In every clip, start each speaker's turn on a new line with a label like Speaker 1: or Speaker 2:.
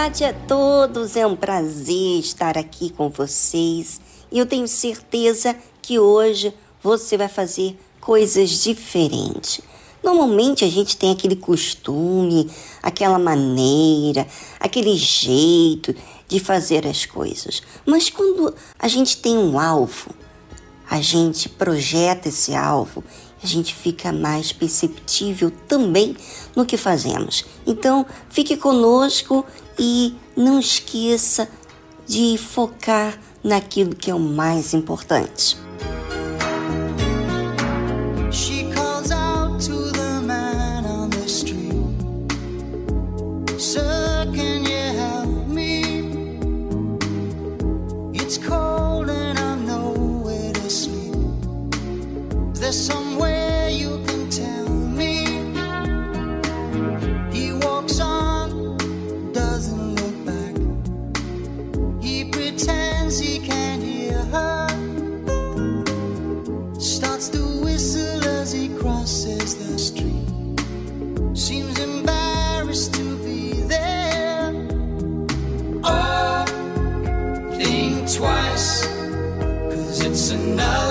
Speaker 1: Tarde a todos, é um prazer estar aqui com vocês e eu tenho certeza que hoje você vai fazer coisas diferentes. Normalmente a gente tem aquele costume, aquela maneira, aquele jeito de fazer as coisas. Mas quando a gente tem um alvo, a gente projeta esse alvo, a gente fica mais perceptível também no que fazemos. Então, fique conosco e não esqueça de focar naquilo que é o mais importante.
Speaker 2: it's another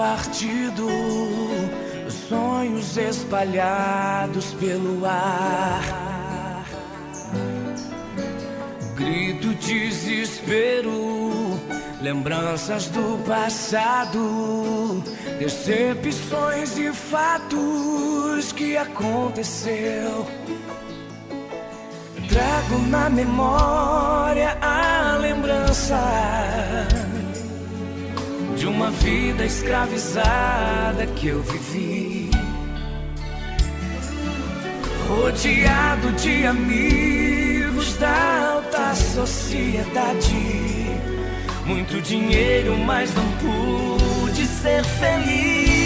Speaker 2: partido, sonhos espalhados pelo ar.
Speaker 3: grito desespero, lembranças do passado, decepções e fatos que aconteceu. Trago na memória a lembrança de uma vida escravizada que eu vivi. Rodeado de amigos da alta sociedade. Muito dinheiro, mas não pude ser feliz.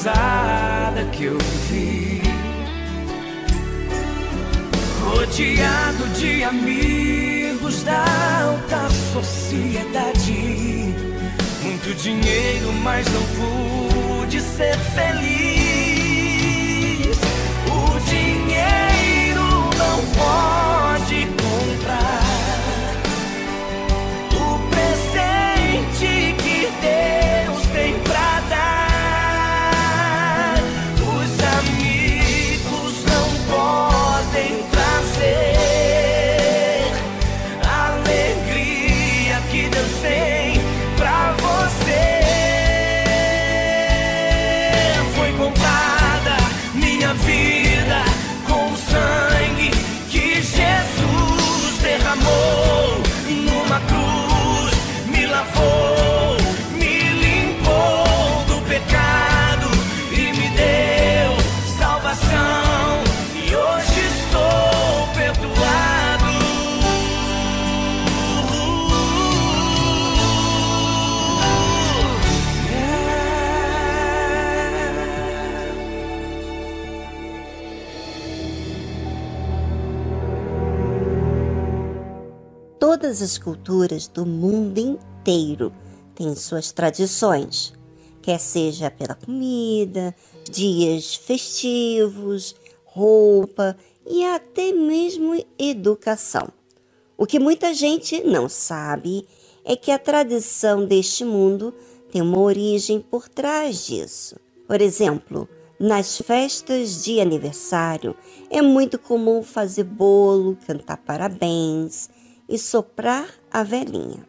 Speaker 3: Escravizada que eu vivi. Rodeado de amigos da alta sociedade. Muito dinheiro, mas não pude ser feliz. O dinheiro não pode
Speaker 1: Todas as culturas do mundo inteiro têm suas tradições, quer seja pela comida, dias festivos, roupa e até mesmo educação. O que muita gente não sabe é que a tradição deste mundo tem uma origem por trás disso. Por exemplo, nas festas de aniversário é muito comum fazer bolo, cantar parabéns e soprar a velhinha.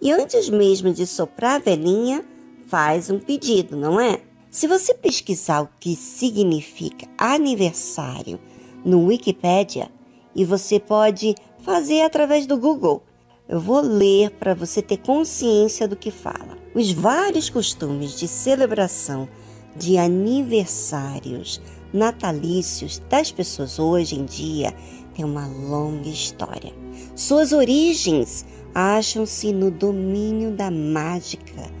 Speaker 1: E antes mesmo de soprar a velhinha, faz um pedido, não é? Se você pesquisar o que significa aniversário no Wikipedia, e você pode fazer através do Google, eu vou ler para você ter consciência do que fala. Os vários costumes de celebração de aniversários natalícios das pessoas hoje em dia têm uma longa história. Suas origens acham-se no domínio da mágica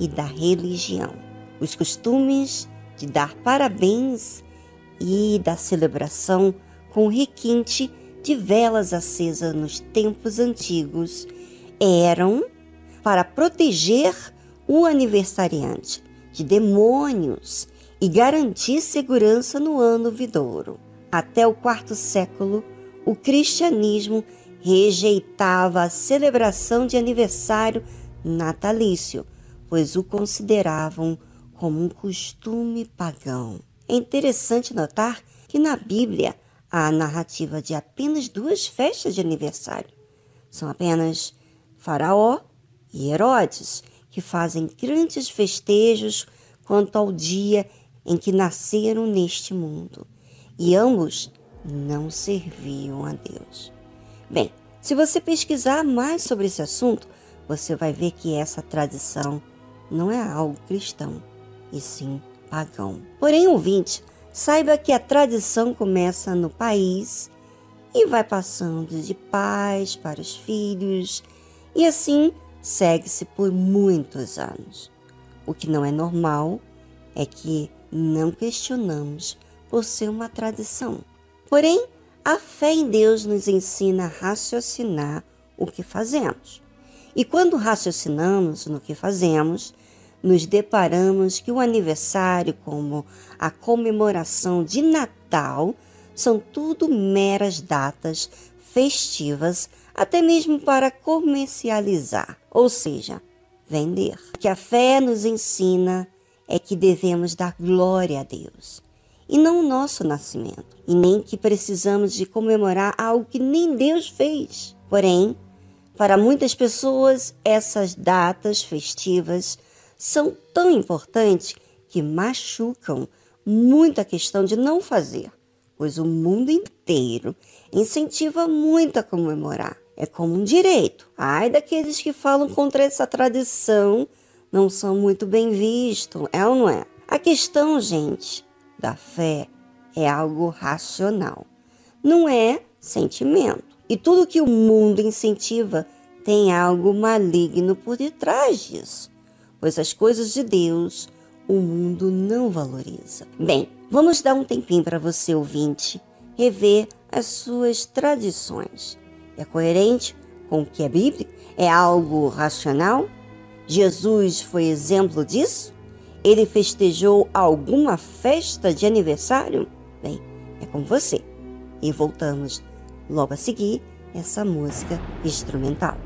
Speaker 1: e da religião. Os costumes de dar parabéns e da celebração com requinte de velas acesas nos tempos antigos eram para proteger o aniversariante de demônios e garantir segurança no ano vidouro. Até o quarto século, o cristianismo rejeitava a celebração de aniversário natalício, pois o consideravam como um costume pagão. É interessante notar que na Bíblia há a narrativa de apenas duas festas de aniversário. São apenas Faraó e Herodes, que fazem grandes festejos quanto ao dia em que nasceram neste mundo, e ambos não serviam a Deus. Bem, se você pesquisar mais sobre esse assunto, você vai ver que essa tradição não é algo cristão, e sim pagão. Porém, ouvinte, saiba que a tradição começa no país e vai passando de pais para os filhos E assim segue-se por muitos anos. O que não é normal é que não questionamos por ser uma tradição. Porém, a fé em Deus nos ensina a raciocinar o que fazemos. E quando raciocinamos no que fazemos, nos deparamos que o aniversário, como a comemoração de Natal, são tudo meras datas festivas, até mesmo para comercializar, ou seja, vender. O que a fé nos ensina é que devemos dar glória a Deus e não o nosso nascimento, e nem que precisamos de comemorar algo que nem Deus fez. Porém, para muitas pessoas, essas datas festivas são tão importantes que machucam muito a questão de não fazer, pois o mundo inteiro incentiva muito a comemorar. É como um direito. Ai daqueles que falam contra essa tradição, não são muito bem vistos, é ou não é? A questão, gente, da fé é algo racional, não é sentimento. E tudo que o mundo incentiva tem algo maligno por detrás disso, pois as coisas de Deus o mundo não valoriza. Bem, vamos dar um tempinho para você, ouvinte, rever as suas tradições. É coerente com o que é bíblico? É algo racional? Jesus foi exemplo disso? Ele festejou alguma festa de aniversário? Bem, é com você. E voltamos logo a seguir essa música instrumental.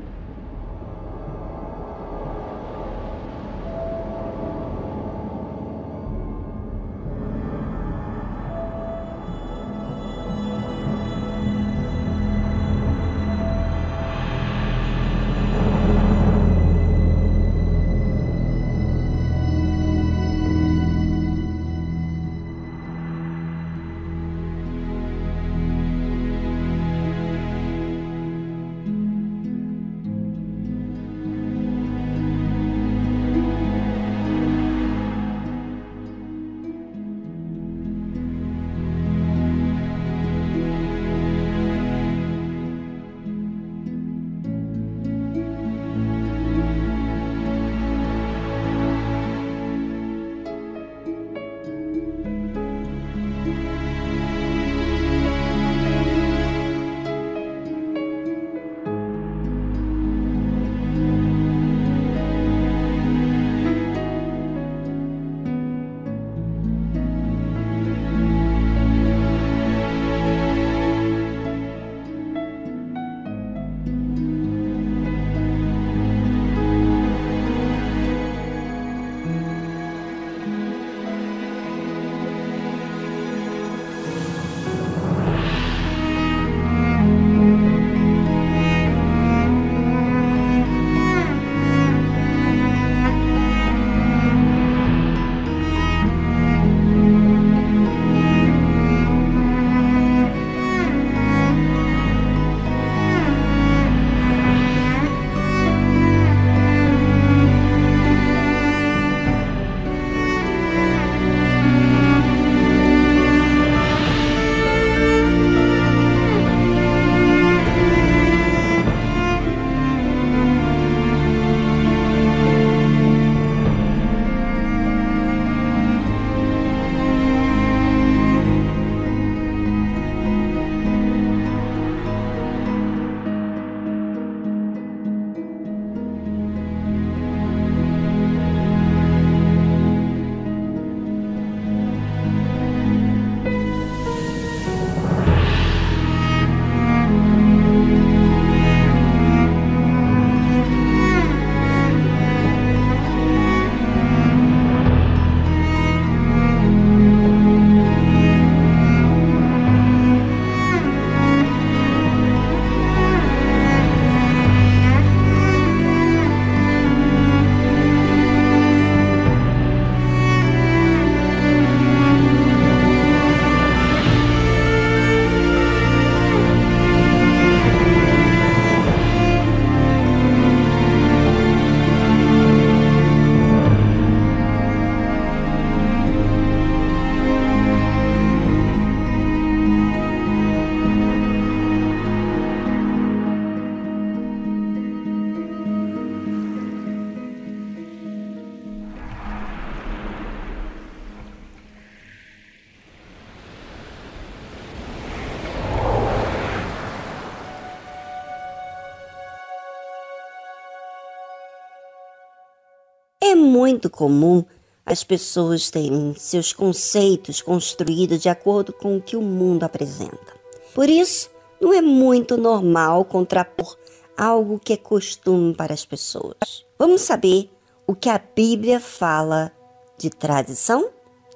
Speaker 1: Muito comum as pessoas terem seus conceitos construídos de acordo com o que o mundo apresenta. Por isso, não é muito normal contrapor algo que é costume para as pessoas. Vamos saber o que a Bíblia fala de tradição?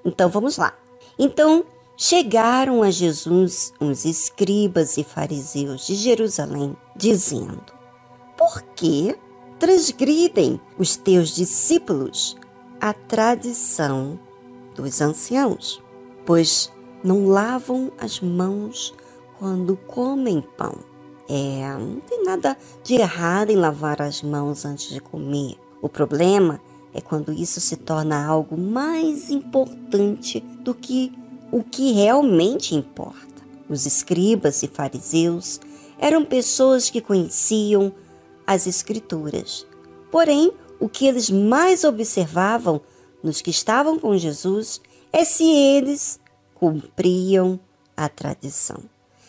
Speaker 1: Então vamos lá. Então chegaram a Jesus uns escribas e fariseus de Jerusalém, dizendo: Por que transgridem os teus discípulos a tradição dos anciãos? Pois não lavam as mãos quando comem pão. É, não tem nada de errado em lavar as mãos antes de comer. O problema é quando isso se torna algo mais importante do que o que realmente importa. Os escribas e fariseus eram pessoas que conheciam as Escrituras. Porém, o que eles mais observavam nos que estavam com Jesus é se eles cumpriam a tradição.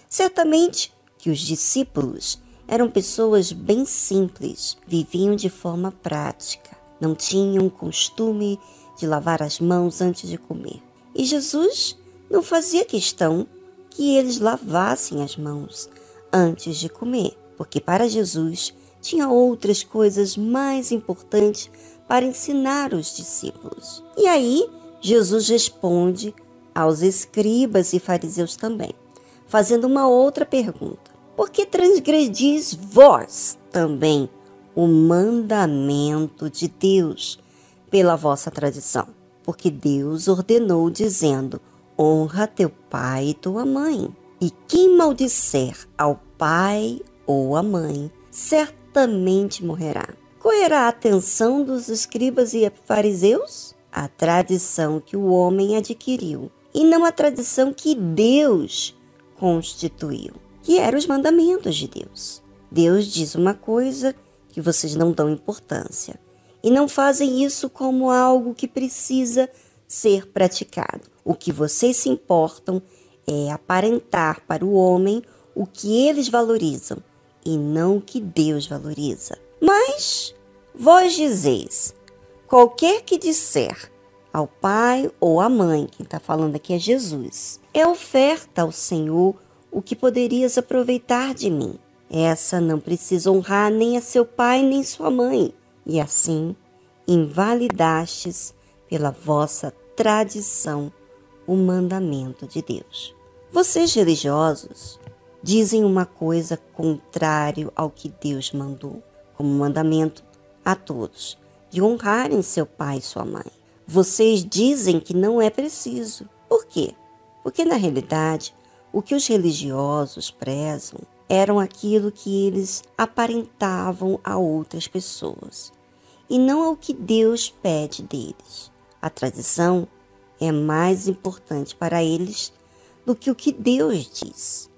Speaker 1: Certamente que os discípulos eram pessoas bem simples, viviam de forma prática, não tinham costume de lavar as mãos antes de comer. E Jesus não fazia questão que eles lavassem as mãos antes de comer, porque para Jesus tinha outras coisas mais importantes para ensinar os discípulos. E aí Jesus responde aos escribas e fariseus também fazendo uma outra pergunta: Por que transgredis vós também o mandamento de Deus pela vossa tradição? Porque Deus ordenou, dizendo: Honra teu pai e tua mãe. E quem maldisser ao pai ou à mãe, certamente morrerá. Qual era a atenção dos escribas e fariseus? A tradição que o homem adquiriu, e não a tradição que Deus constituiu, que eram os mandamentos de Deus. Deus diz uma coisa que vocês não dão importância e não fazem isso como algo que precisa ser praticado. O que vocês se importam é aparentar para o homem o que eles valorizam e não o que Deus valoriza. Mas vós dizeis: qualquer que disser ao pai ou à mãe, quem está falando aqui é Jesus, é oferta ao Senhor o que poderias aproveitar de mim. Essa não precisa honrar nem a seu pai nem sua mãe, e assim invalidastes pela vossa tradição o mandamento de Deus. Vocês religiosos dizem uma coisa contrário ao que Deus mandou, como mandamento a todos, de honrarem seu pai e sua mãe. Vocês dizem que não é preciso. Por quê? Porque na realidade, o que os religiosos prezam eram aquilo que eles aparentavam a outras pessoas, e não ao que Deus pede deles. A tradição é mais importante para eles do que o que Deus diz.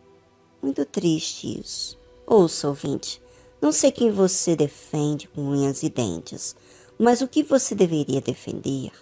Speaker 1: Muito triste isso. Ouça, ouvinte, não sei quem você defende com unhas e dentes, mas o que você deveria defender,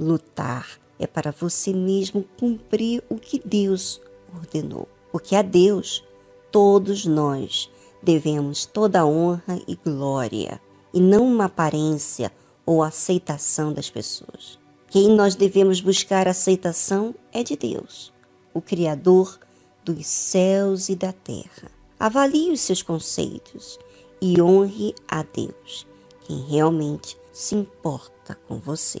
Speaker 1: lutar, é para você mesmo cumprir o que Deus ordenou. Porque a Deus, todos nós devemos toda honra e glória, e não uma aparência ou aceitação das pessoas. Quem nós devemos buscar aceitação é de Deus, o Criador dos céus e da terra. Avalie os seus conceitos e honre a Deus, quem realmente se importa com você.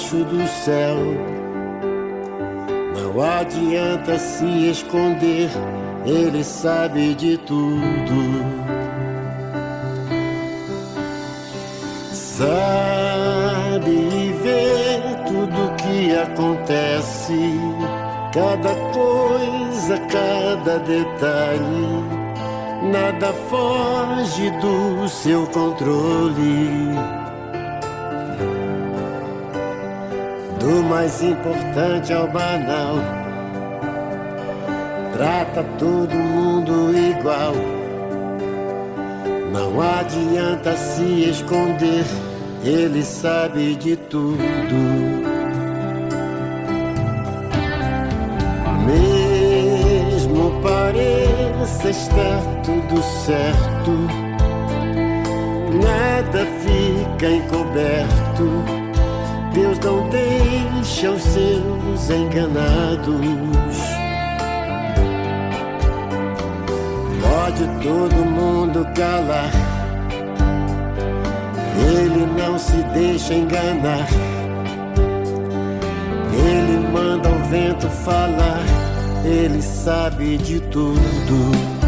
Speaker 4: Segredo embaixo do céu. Não adianta se esconder, Ele sabe de tudo. Sabe acontece, cada coisa, cada detalhe, nada foge do seu controle. Mais importante ao banal, trata todo mundo igual. Não adianta se esconder, ele sabe de tudo. pareça estar tudo certo, nada fica encoberto. Deus não deixa os seus enganados. Pode todo mundo calar, ele não se deixa enganar. Ele manda o vento falar ele sabe de tudo.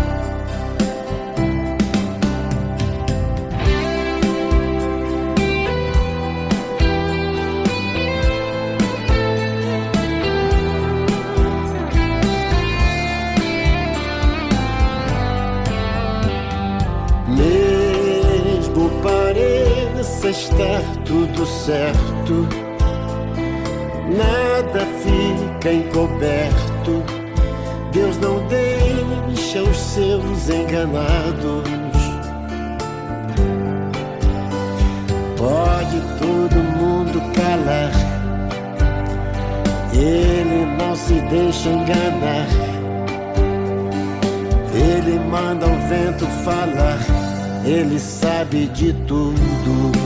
Speaker 4: Tudo certo, nada fica encoberto Deus não deixa os seus enganados. Pode todo mundo calar, Ele não se deixa enganar. Ele manda o vento falar, Ele sabe de tudo.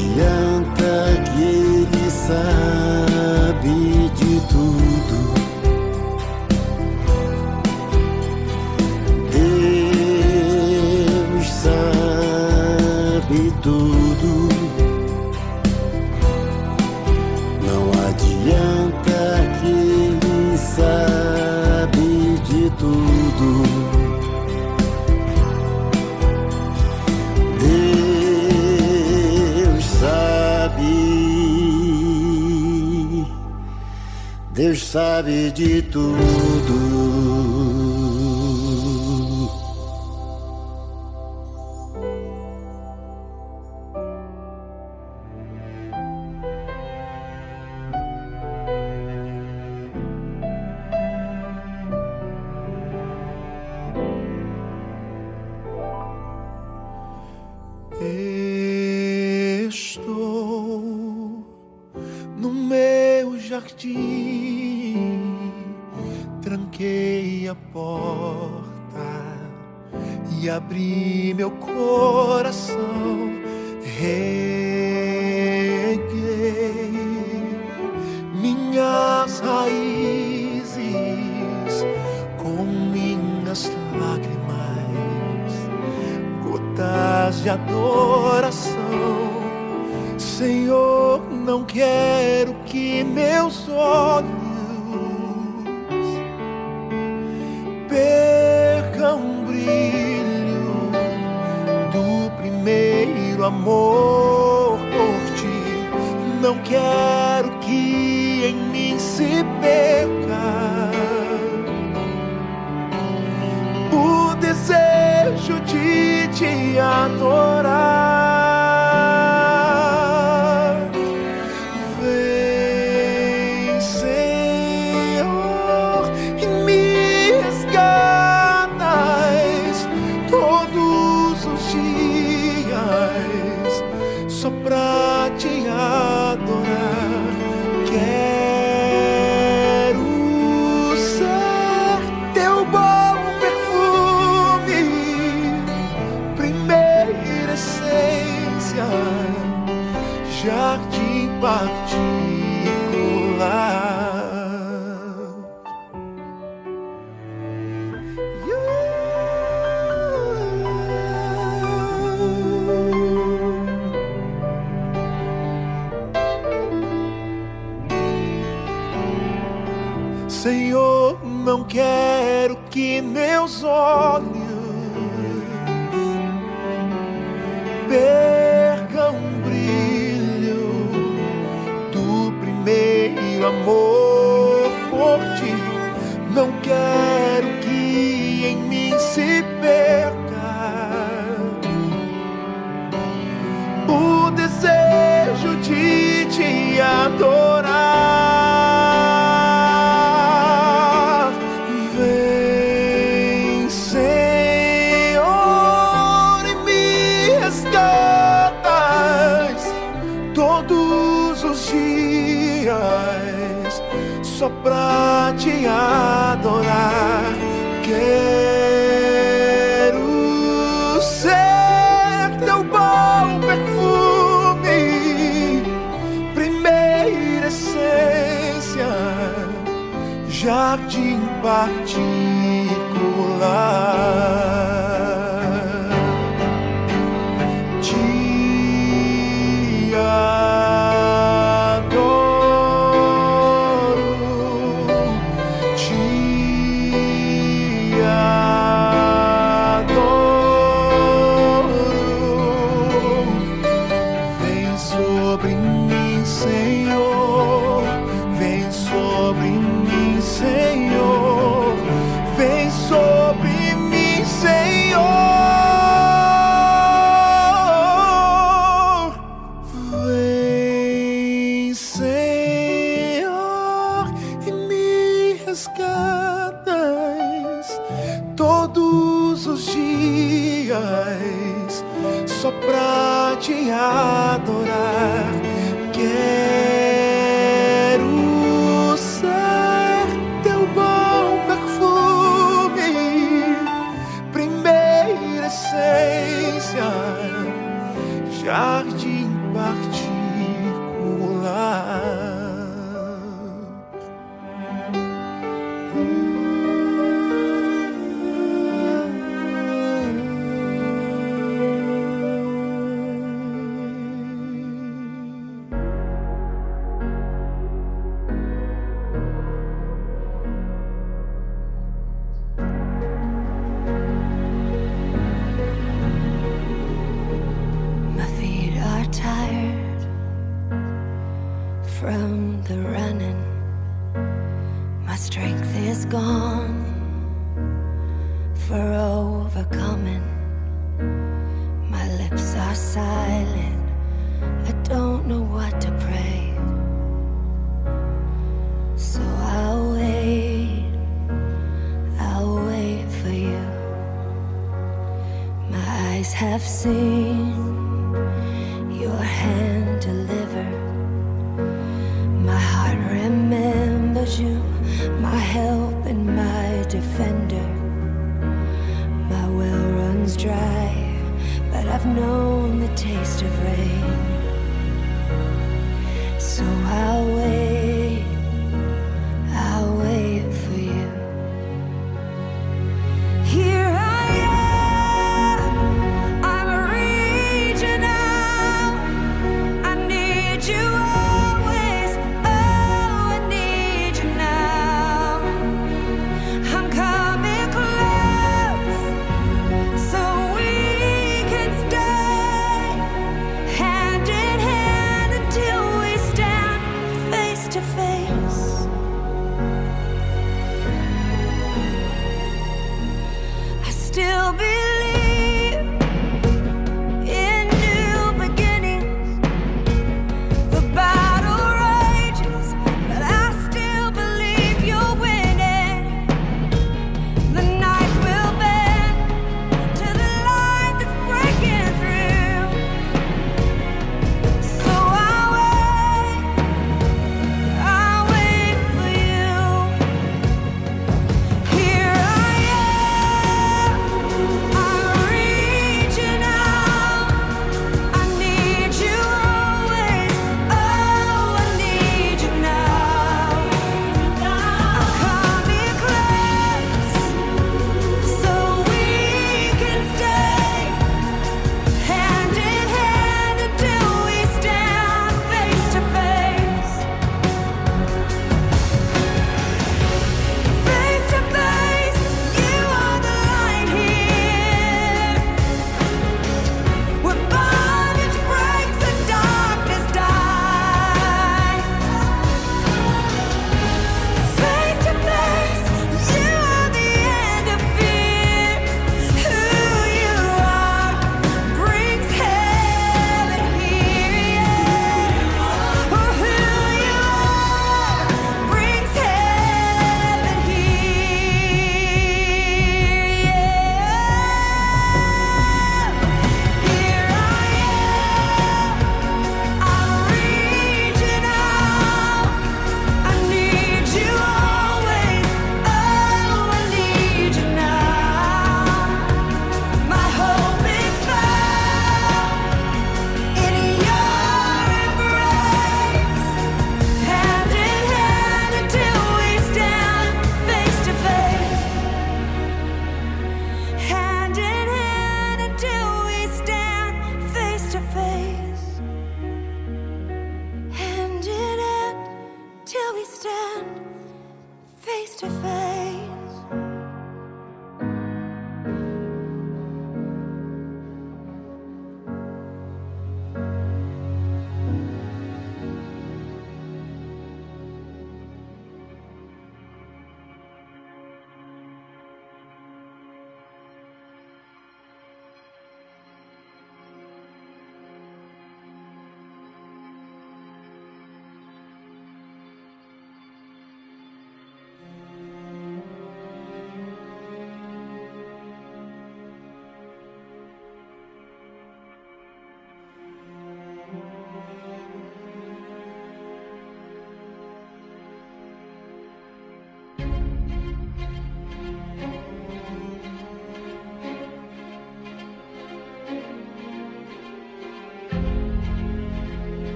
Speaker 4: Não adianta que Ele sabe Deus sabe de tudo.
Speaker 5: e abri meu corpo quero que em mim se perca o desejo de te adorar.
Speaker 6: I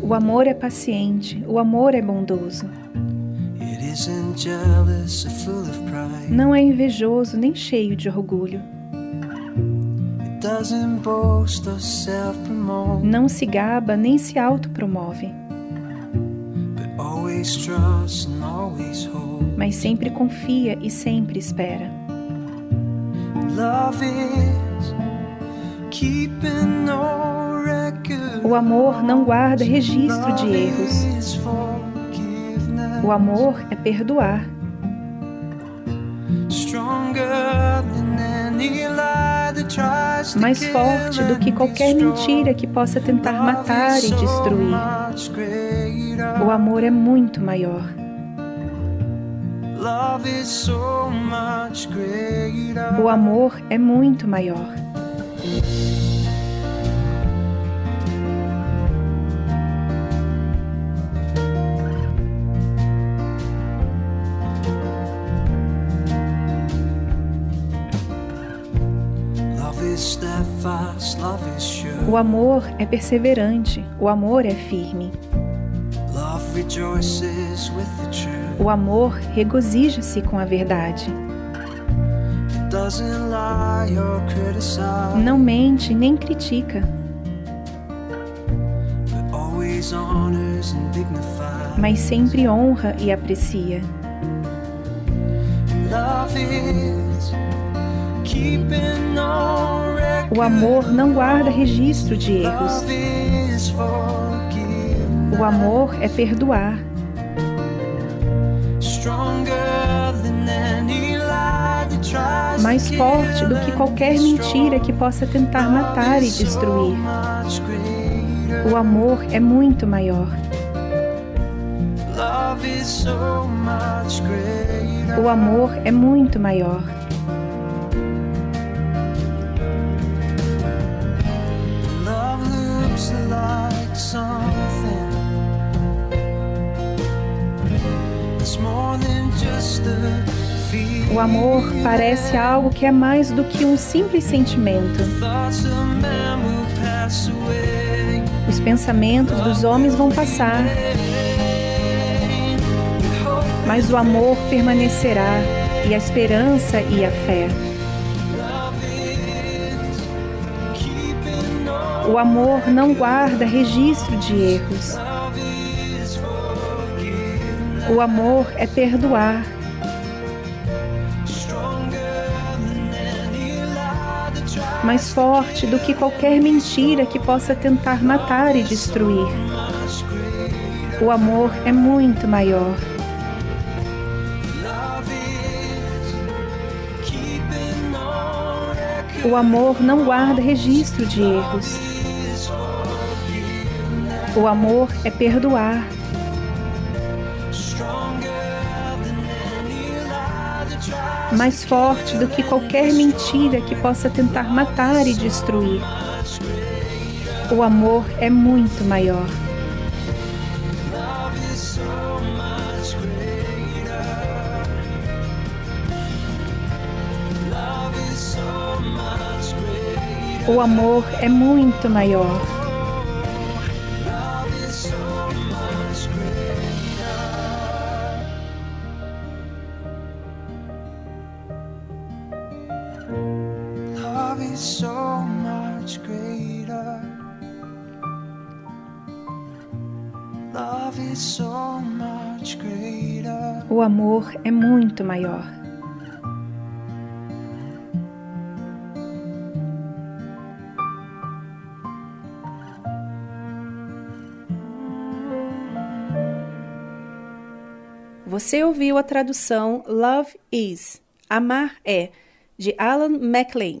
Speaker 7: O amor é paciente, o amor é bondoso. Não é invejoso nem cheio de orgulho.
Speaker 3: It doesn't boast or self promote,
Speaker 7: Não se gaba nem se autopromove, mas sempre confia e sempre espera.
Speaker 3: Love is keeping.
Speaker 7: O amor não guarda registro de erros. O amor é perdoar, mais forte do que qualquer mentira que possa tentar matar e destruir. O amor é muito maior. O amor é muito maior. O amor é perseverante, o amor é firme. O amor regozija-se com a verdade. Não mente nem critica, mas sempre honra e aprecia.
Speaker 3: Love is keeping.
Speaker 7: O amor não guarda registro de erros. O amor é perdoar, mais forte do que qualquer mentira que possa tentar matar e destruir. O amor é muito maior. O amor é muito maior. Amor parece algo que é mais do que um simples sentimento. Os pensamentos dos homens vão passar, mas o amor permanecerá, e a esperança e a fé. O amor não guarda registro de erros. O amor é perdoar, mais forte do que qualquer mentira que possa tentar matar e destruir. O amor é muito maior. O amor não guarda registro de erros. O amor é perdoar, mais forte do que qualquer mentira que possa tentar matar e destruir. O amor é muito maior. O amor é muito maior. É muito maior. Você ouviu a tradução Love Is, Amar é, de Alan MacLean.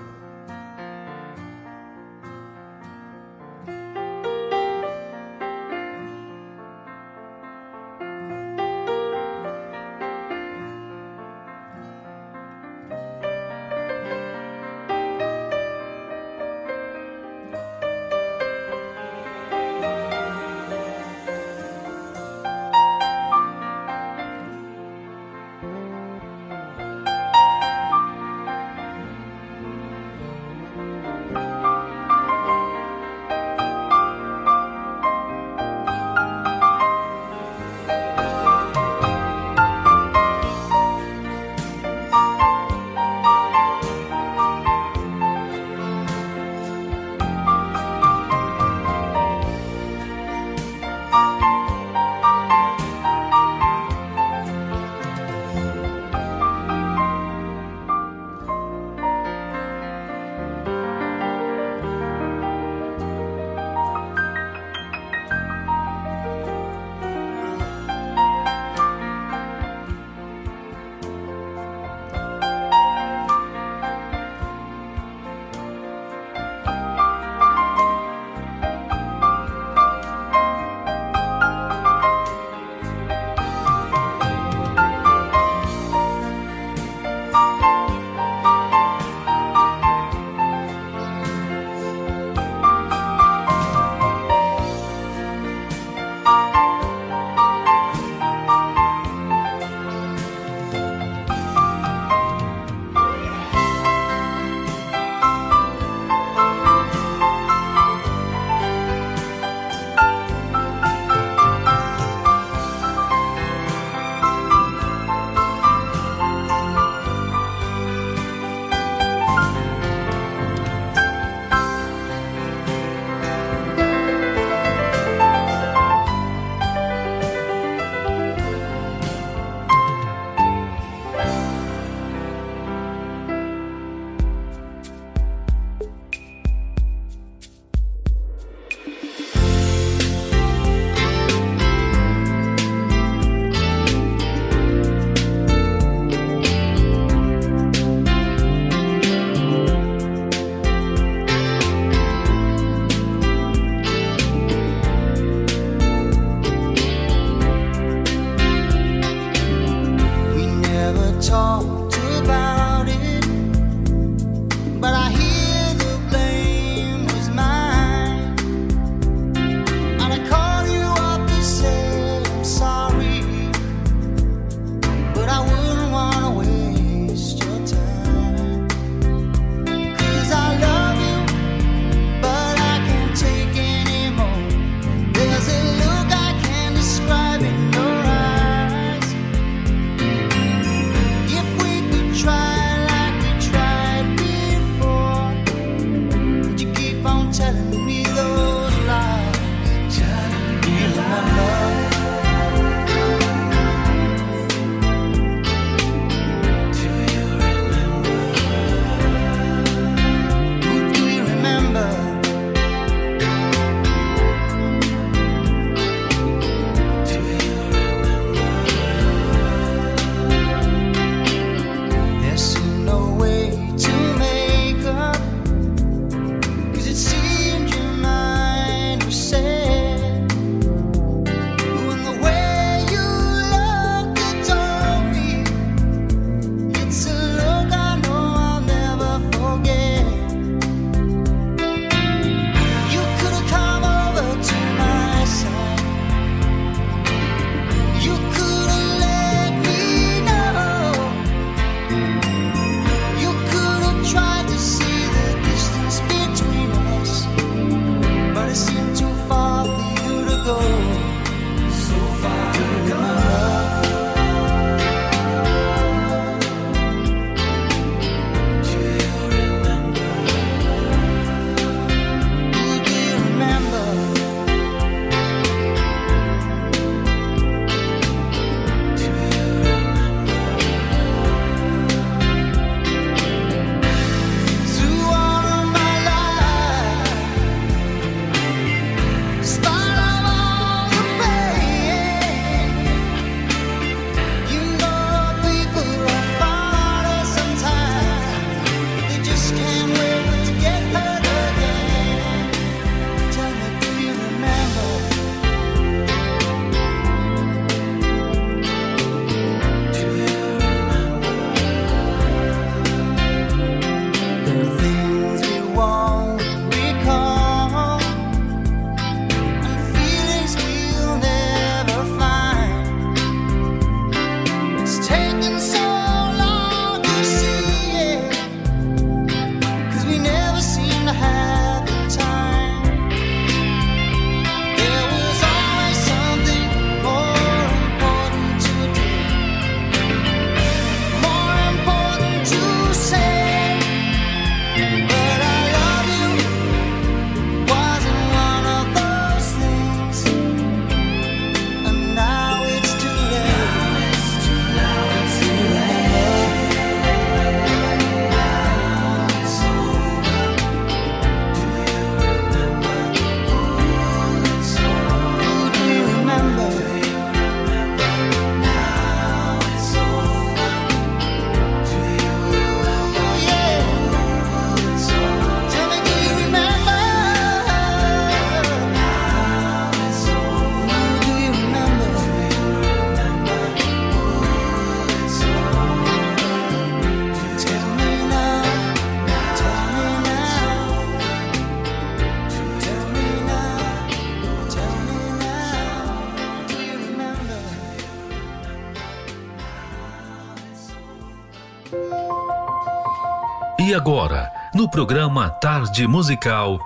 Speaker 8: No programa Tarde Musical,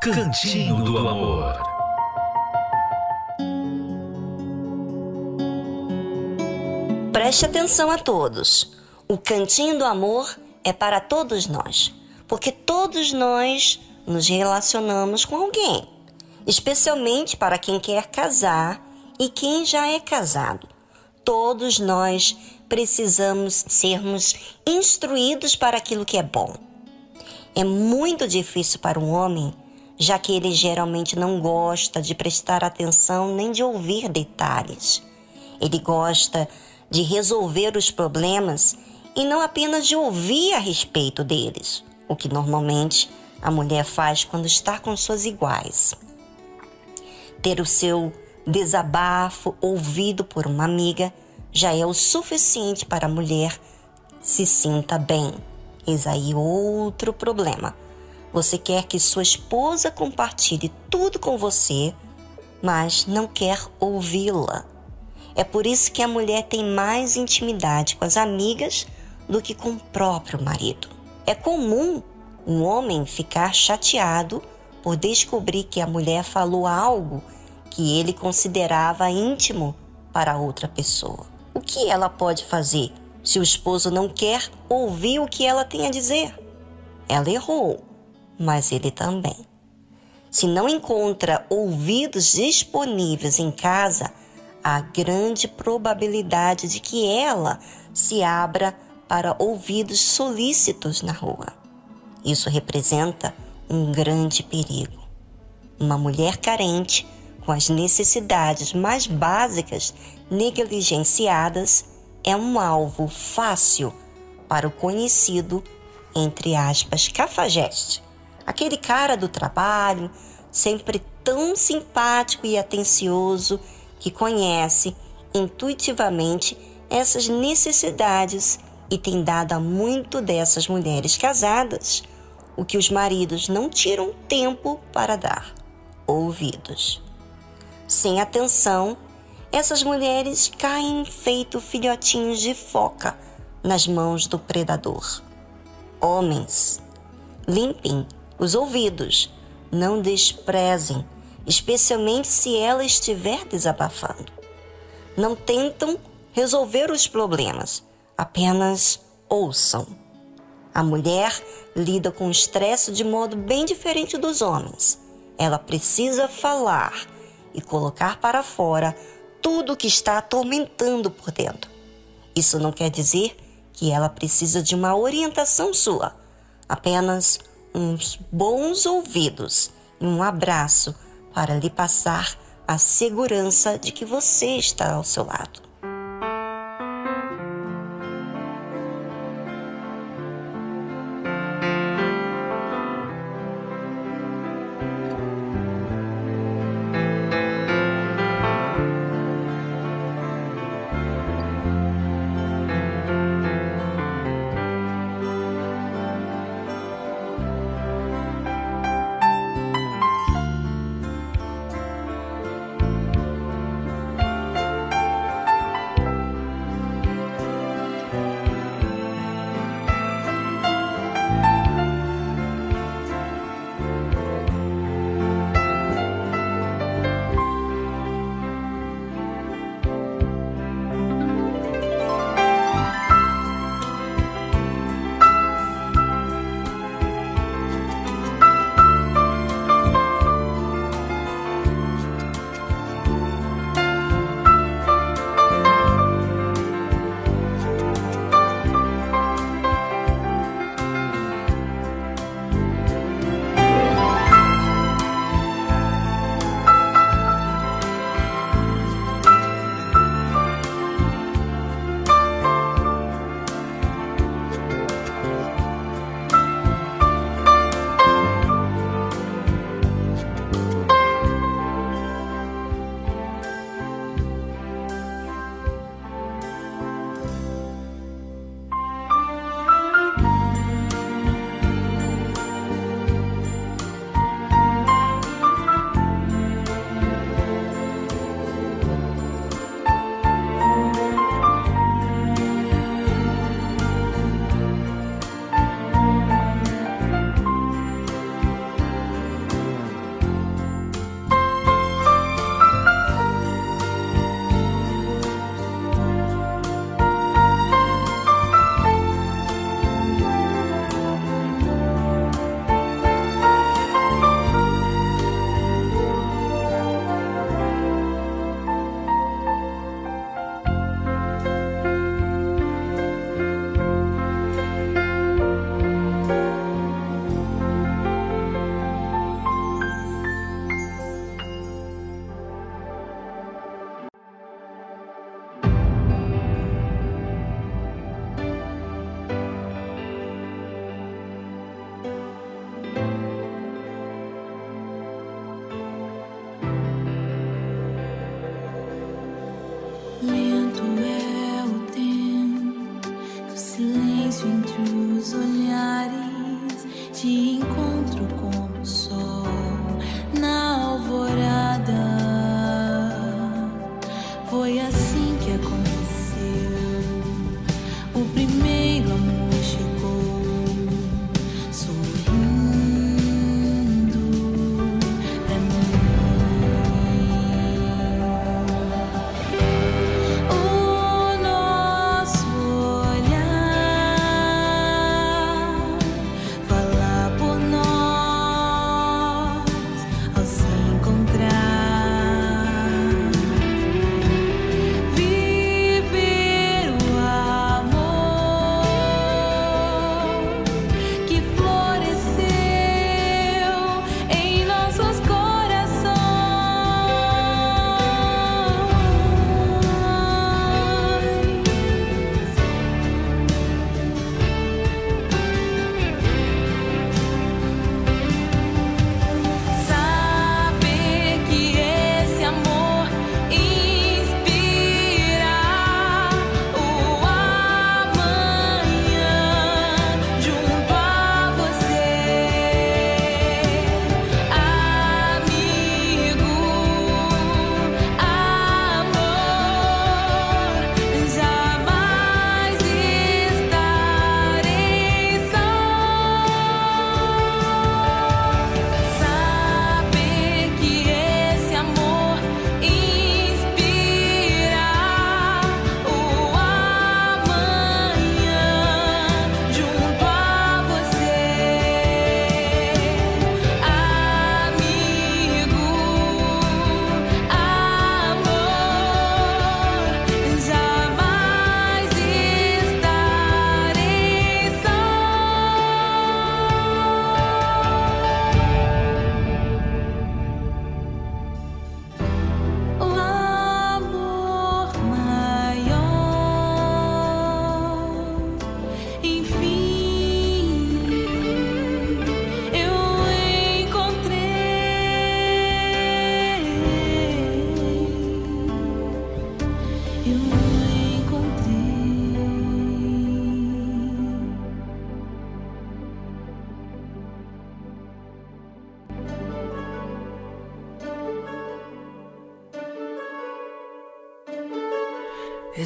Speaker 8: Cantinho do Amor.
Speaker 1: Preste atenção a todos. O Cantinho do Amor é para todos nós, porque todos nós nos relacionamos com alguém, especialmente para quem quer casar e quem já é casado. Todos nós precisamos sermos instruídos para aquilo que é bom. É muito difícil para um homem, já que ele geralmente não gosta de prestar atenção nem de ouvir detalhes. Ele gosta de resolver os problemas e não apenas de ouvir a respeito deles, o que normalmente a mulher faz quando está com suas iguais. Ter o seu desabafo ouvido por uma amiga já é o suficiente para a mulher se sinta bem. Eis aí outro problema. Você quer que sua esposa compartilhe tudo com você, mas não quer ouvi-la. É por isso que a mulher tem mais intimidade com as amigas do que com o próprio marido. É comum um homem ficar chateado por descobrir que a mulher falou algo que ele considerava íntimo para outra pessoa. O que ela pode fazer se o esposo não quer ouvir o que ela tem a dizer? Ela errou, mas ele também. Se não encontra ouvidos disponíveis em casa, há grande probabilidade de que ela se abra para ouvidos solícitos na rua. Isso representa um grande perigo. Uma mulher carente com as necessidades mais básicas negligenciadas é um alvo fácil para o conhecido, entre aspas, cafajeste. Aquele cara do trabalho, sempre tão simpático e atencioso, que conhece intuitivamente essas necessidades e tem dado a muito dessas mulheres casadas o que os maridos não tiram tempo para dar: ouvidos. Sem atenção, essas mulheres caem feito filhotinhos de foca nas mãos do predador. Homens, limpem os ouvidos, não desprezem, especialmente se ela estiver desabafando. Não tentam resolver os problemas, apenas ouçam. A mulher lida com o estresse de modo bem diferente dos homens. Ela precisa falar e colocar para fora tudo que está atormentando por dentro. Isso não quer dizer que ela precisa de uma orientação sua, apenas uns bons ouvidos e um abraço para lhe passar a segurança de que você está ao seu lado.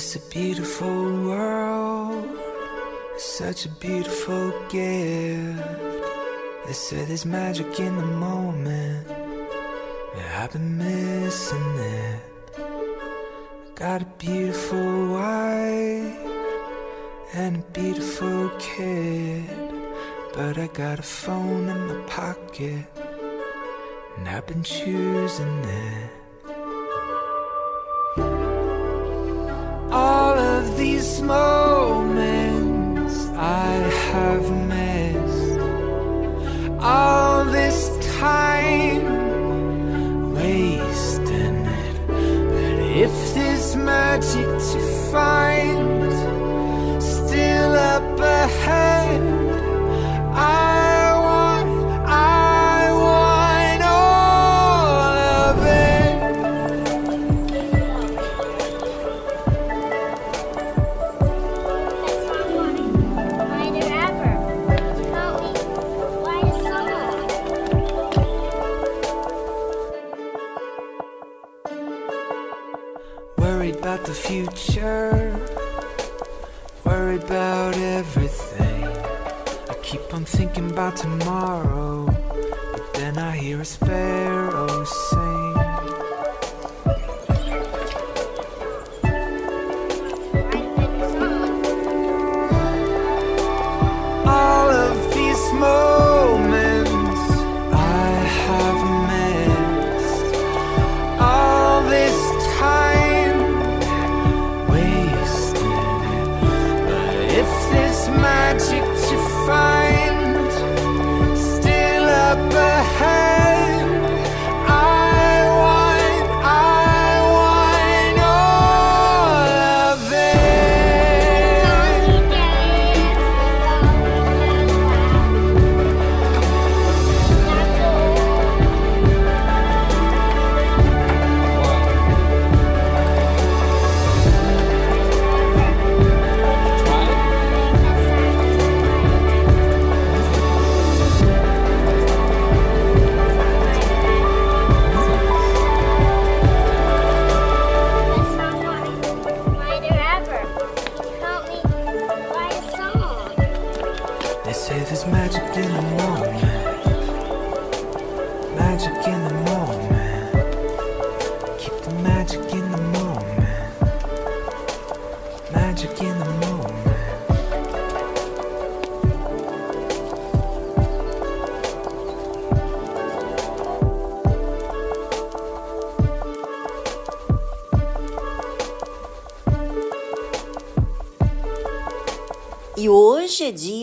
Speaker 5: It's a beautiful world, it's such a beautiful gift. They say there's magic in the moment, yeah, I've been missing it. I got a beautiful wife and a beautiful kid, but I got a phone in my pocket, and I've been choosing it. These moments I have missed. All this time wasting it. But if there's magic to find still up ahead, I keep on thinking about tomorrow, but then I hear a sparrow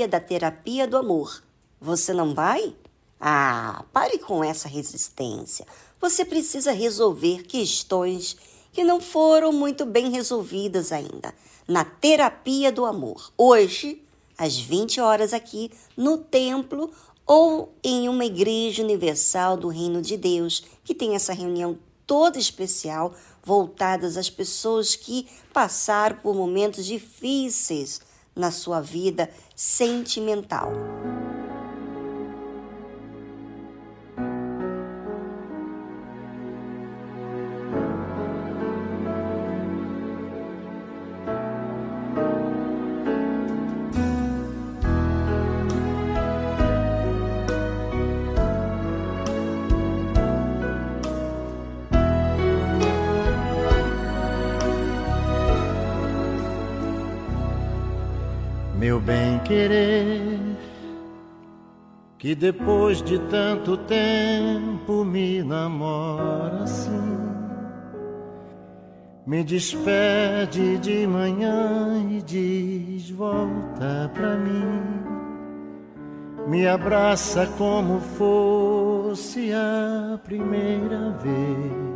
Speaker 1: da terapia do amor. Você não vai? Ah, pare com essa resistência. Você precisa resolver questões que não foram muito bem resolvidas ainda na terapia do amor. Hoje, às 20 horas aqui no templo ou em uma igreja universal do Reino de Deus, que tem essa reunião toda especial voltadas às pessoas que passaram por momentos difíceis na sua vida sentimental.
Speaker 4: Bem querer, que depois de tanto tempo me namora assim, me despede de manhã e diz volta pra mim, me abraça como fosse a primeira vez.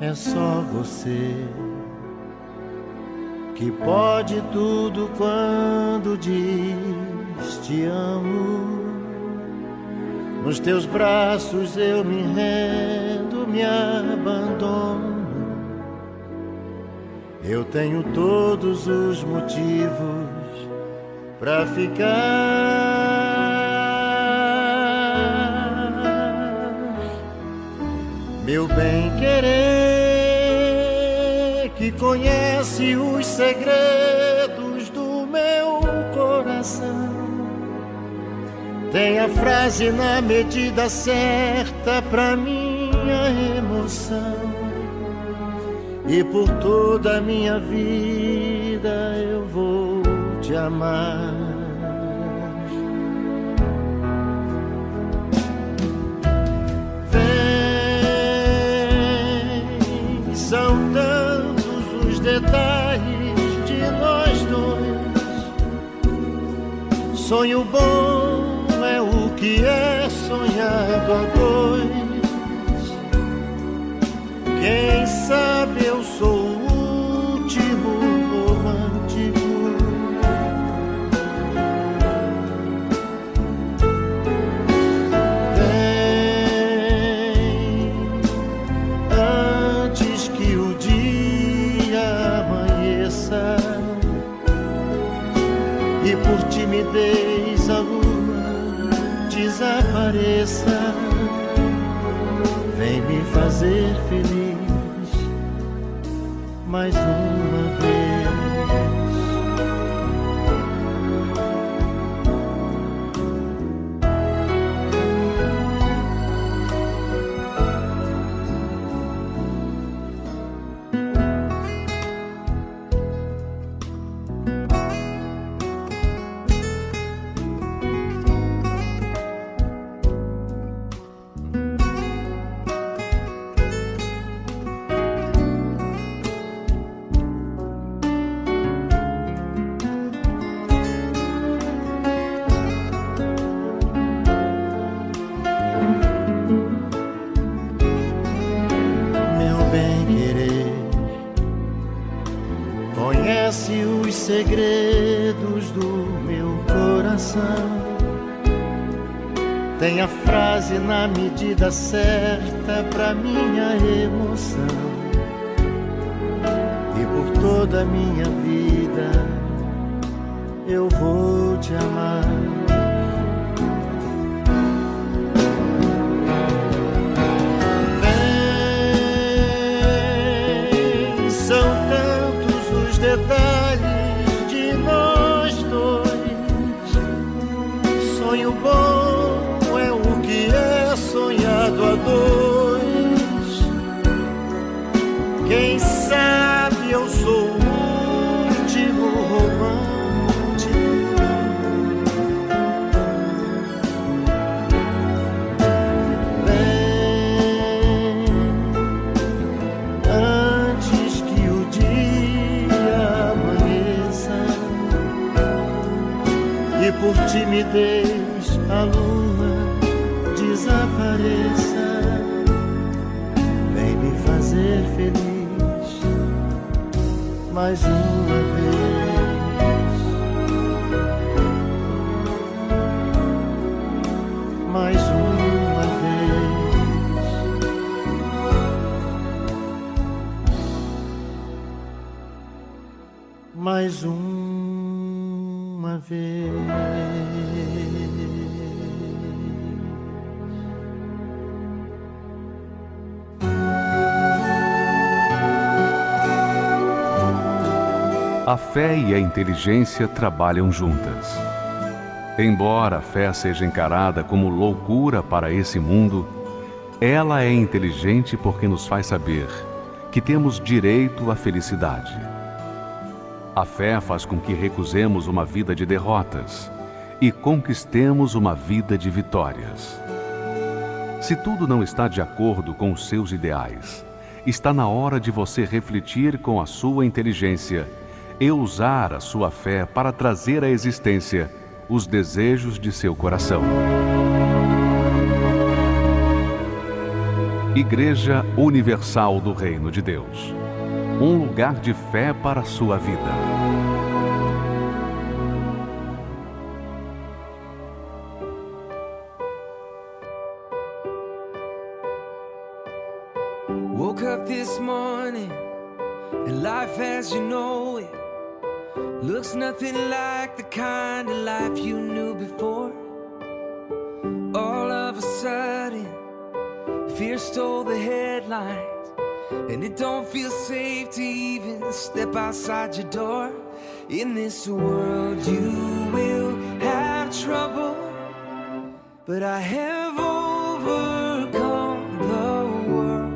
Speaker 4: É só você que pode tudo quando diz te amo. Nos teus braços eu me rendo, me abandono. Eu tenho todos os motivos para ficar. Meu bem querer que conhece os segredos do meu coração. Tem a frase na medida certa pra minha emoção. E por toda a minha vida eu vou te amar. Sonho bom é o que é sonhado a dois. Quem sabe na medida certa pra minha emoção. E por toda a minha vida eu vou mais uma vez.
Speaker 9: A fé e a inteligência trabalham juntas. Embora a fé seja encarada como loucura para esse mundo, ela é inteligente porque nos faz saber que temos direito à felicidade. A fé faz com que recusemos uma vida de derrotas e conquistemos uma vida de vitórias. Se tudo não está de acordo com os seus ideais, está na hora de você refletir com a sua inteligência e usar a sua fé para trazer à existência os desejos de seu coração. Igreja Universal do Reino de Deus um lugar de fé para a sua vida.
Speaker 3: Outside your door. In this world, you will have trouble, but I have overcome the world.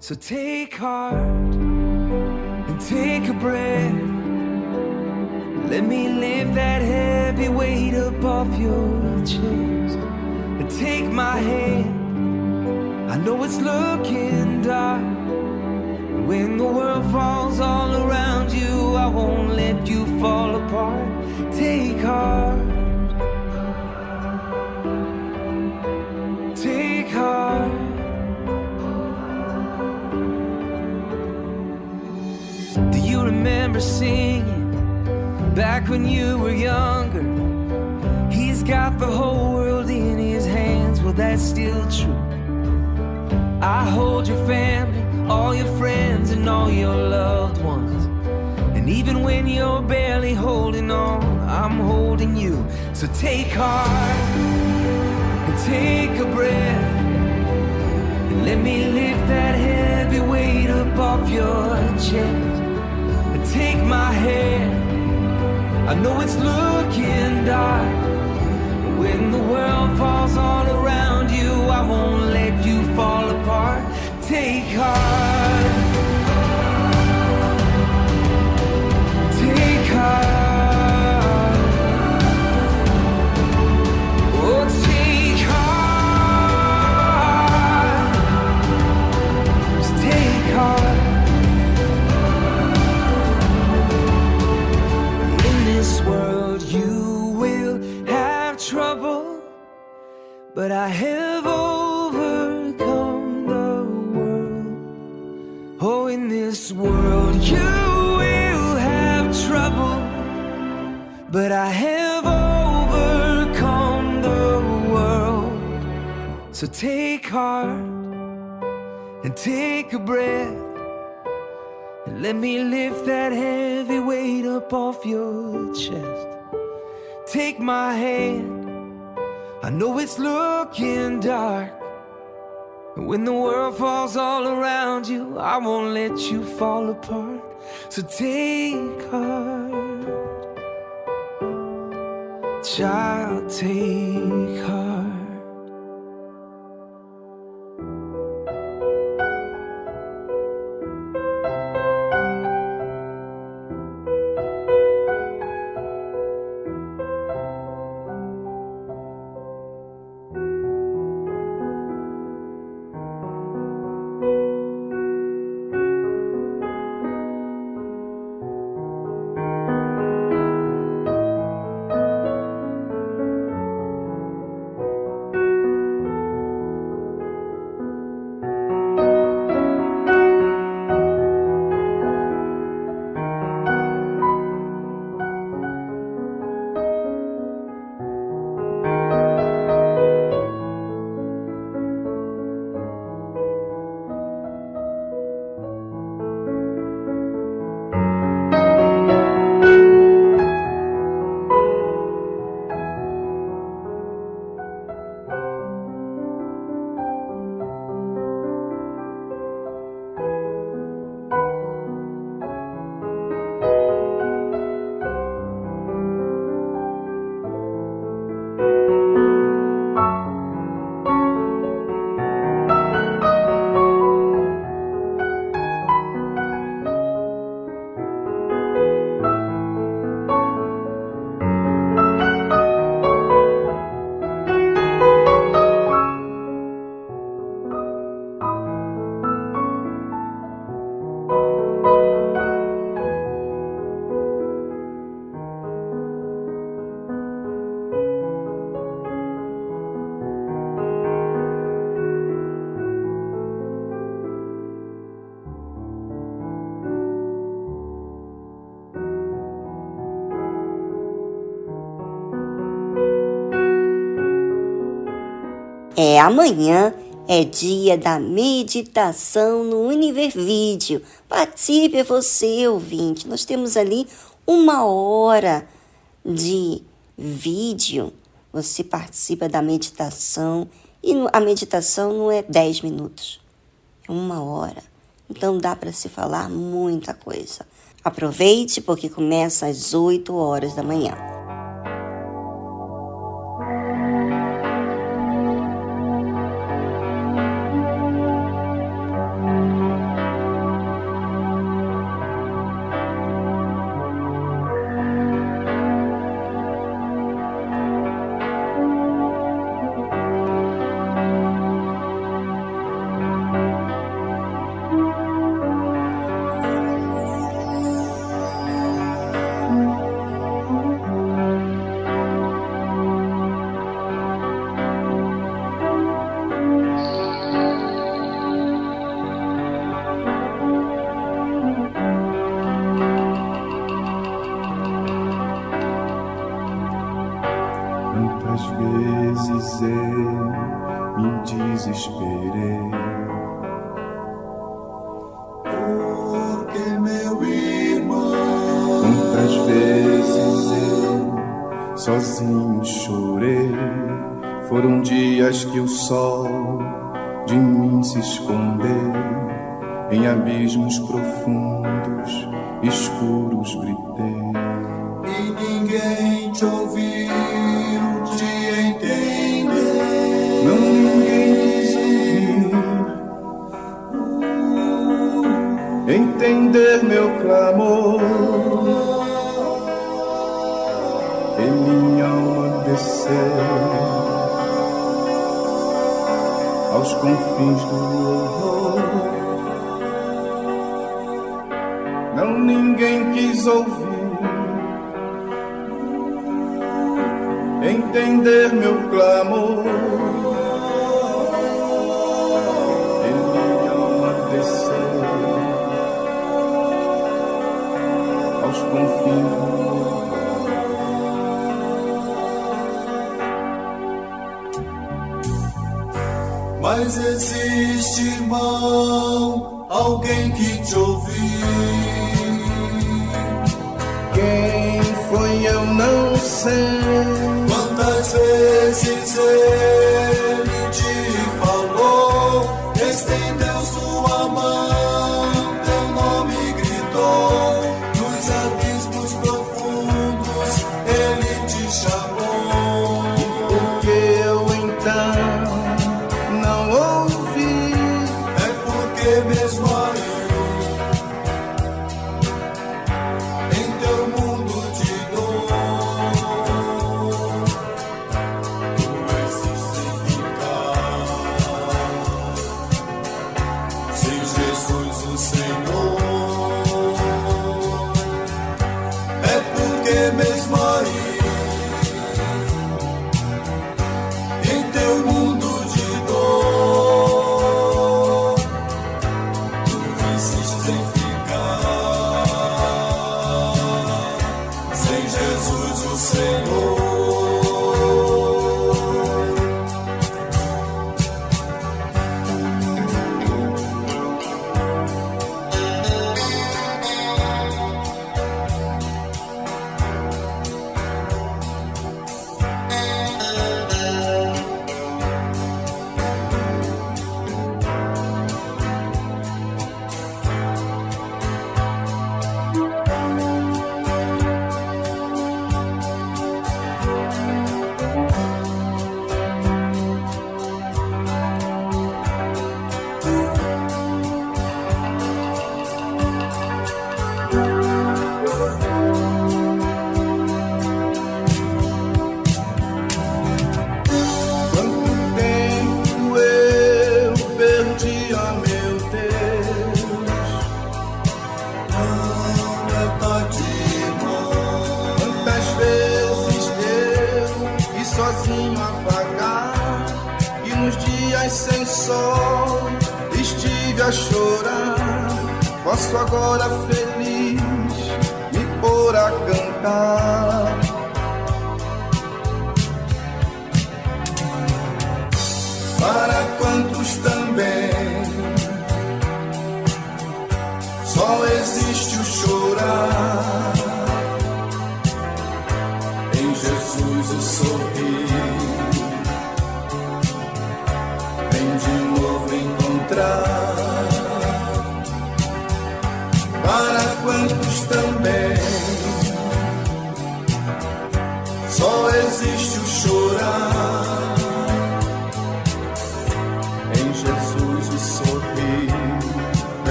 Speaker 3: So take heart and take a breath. Let me lift that heavy weight up off your chest and take my hand. I know it's looking dark. When the world falls all around you, I won't let you fall apart. Take heart. Take heart. Do you remember singing back when you were younger? He's got the whole world in his hands. Well, that's still true. I hold your family, all your friends, and all your loved ones. And even when you're barely holding on, I'm holding you. So take heart and take a breath. And let me lift that heavy weight up off your chest. And take my hand. I know it's looking dark. When the world falls all around you, I won't let you fall apart. Take heart. Take heart. I know it's looking dark. When the world falls all around you, I won't let you fall apart. So take heart. Child, take heart.
Speaker 1: Amanhã,
Speaker 10: É dia da meditação no Univer Vídeo. Participe você, ouvinte. Nós temos ali uma hora de vídeo. Você participa da meditação e a meditação não é 10 minutos, é uma hora. Então dá para se falar muita coisa. Aproveite porque começa às 8 horas da manhã.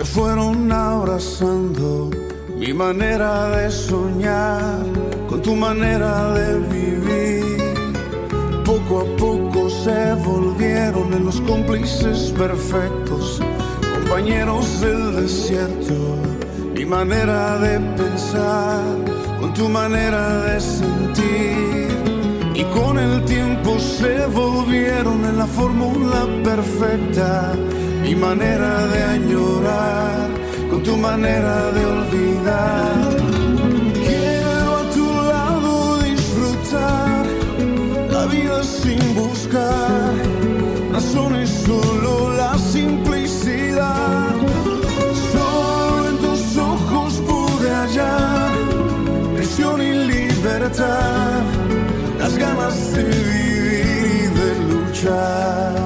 Speaker 11: Se fueron abrazando mi manera de soñar con tu manera de vivir. Poco a poco se volvieron en los cómplices perfectos, compañeros del desierto, mi manera de pensar con tu manera de sentir. Y con el tiempo se volvieron en la fórmula perfecta. Mi manera de añorar con tu manera de olvidar. Quiero a tu lado disfrutar la vida sin buscar razones, solo la simplicidad. Solo en tus ojos pude hallar prisión y libertad las ganas de vivir y de luchar.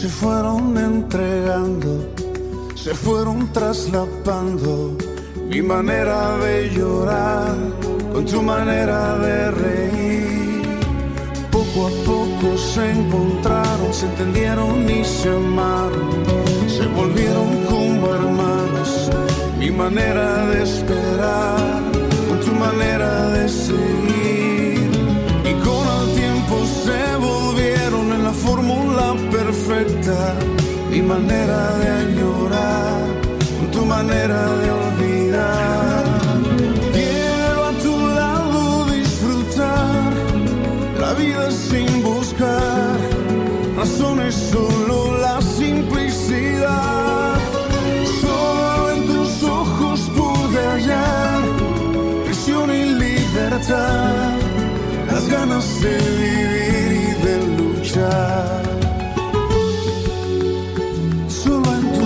Speaker 11: Se fueron entregando, se fueron traslapando mi manera de llorar con tu manera de reír. Poco a poco se encontraron, se entendieron y se amaron, se volvieron como hermanos. Mi manera de esperar, con tu manera de seguir. Mi manera de añorar, con tu manera de olvidar. Quiero a tu lado disfrutar la vida sin buscar razones, solo la simplicidad. Solo en tus ojos pude hallar prisión y libertad, las ganas de vivir y de luchar.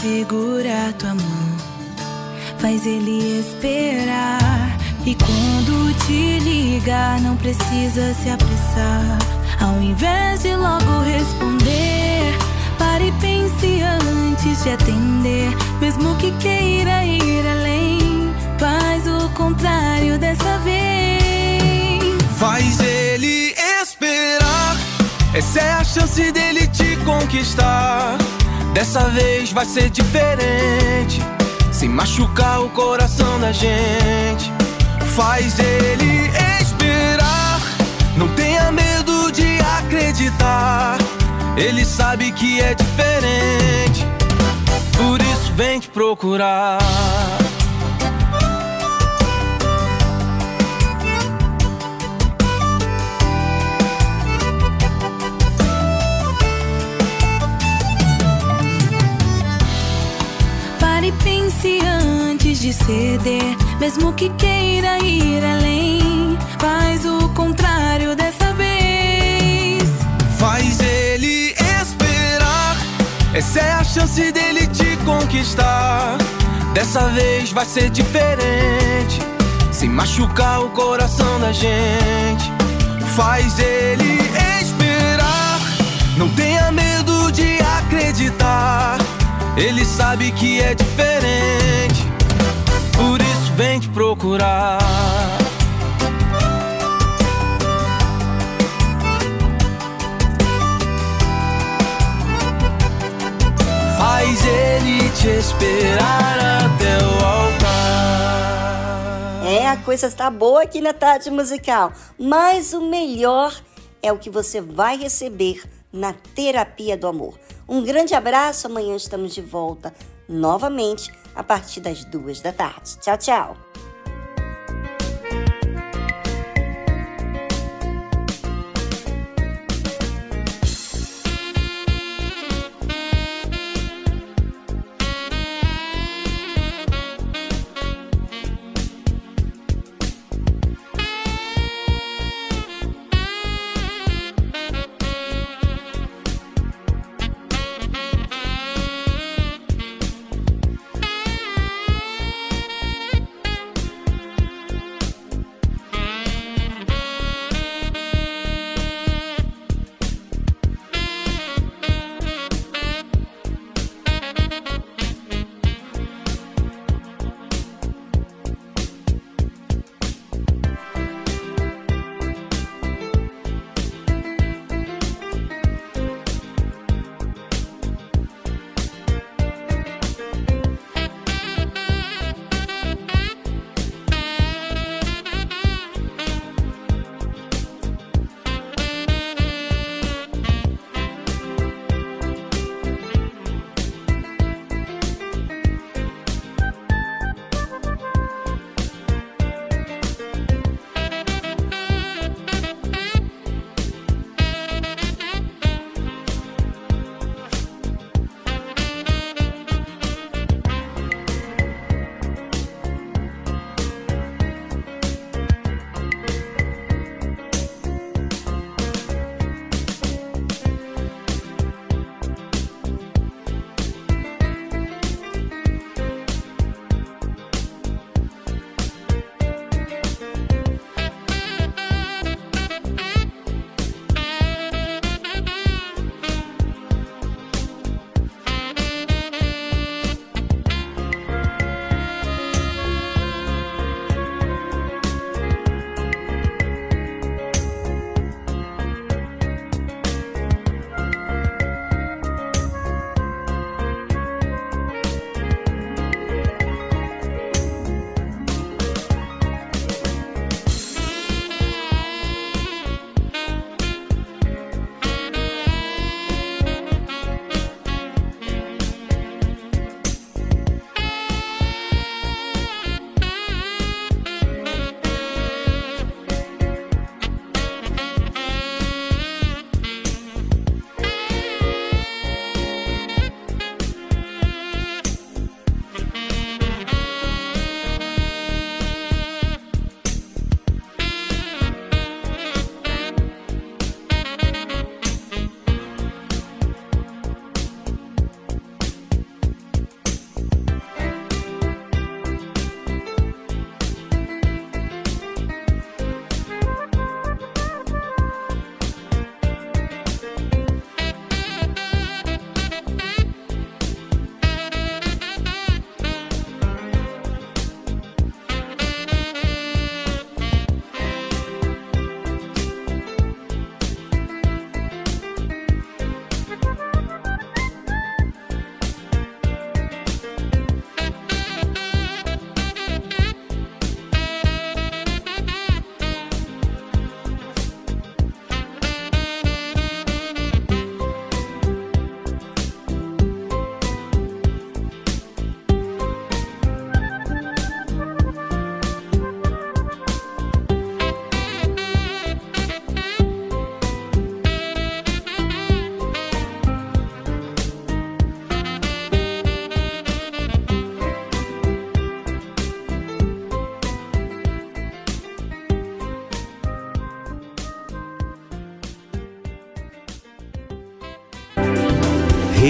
Speaker 12: segurar tua mão, faz ele esperar. E quando te ligar, não precisa se apressar. Ao invés de logo responder, pare e pense antes de atender. Mesmo que queira ir além, faz o contrário dessa vez.
Speaker 5: Faz ele esperar. Essa é a chance dele te conquistar. Dessa vez vai ser diferente. Sem machucar o coração da gente. Faz ele esperar. Não tenha medo de acreditar. Ele sabe que é diferente. Por isso vem te procurar.
Speaker 12: Pense antes de ceder, mesmo que queira ir além. Faz o contrário dessa vez.
Speaker 5: Faz ele esperar. Essa é a chance dele te conquistar. Dessa vez vai ser diferente. Sem machucar o coração da gente. Faz ele esperar. Não tenha medo de acreditar. Ele sabe que é diferente. Por isso vem te procurar. Faz ele te esperar até o altar.
Speaker 1: É, a coisa está boa aqui na tarde musical, mas o melhor é o que você vai receber na terapia do amor. Um grande abraço, amanhã estamos de volta novamente a partir das duas da tarde. Tchau, tchau.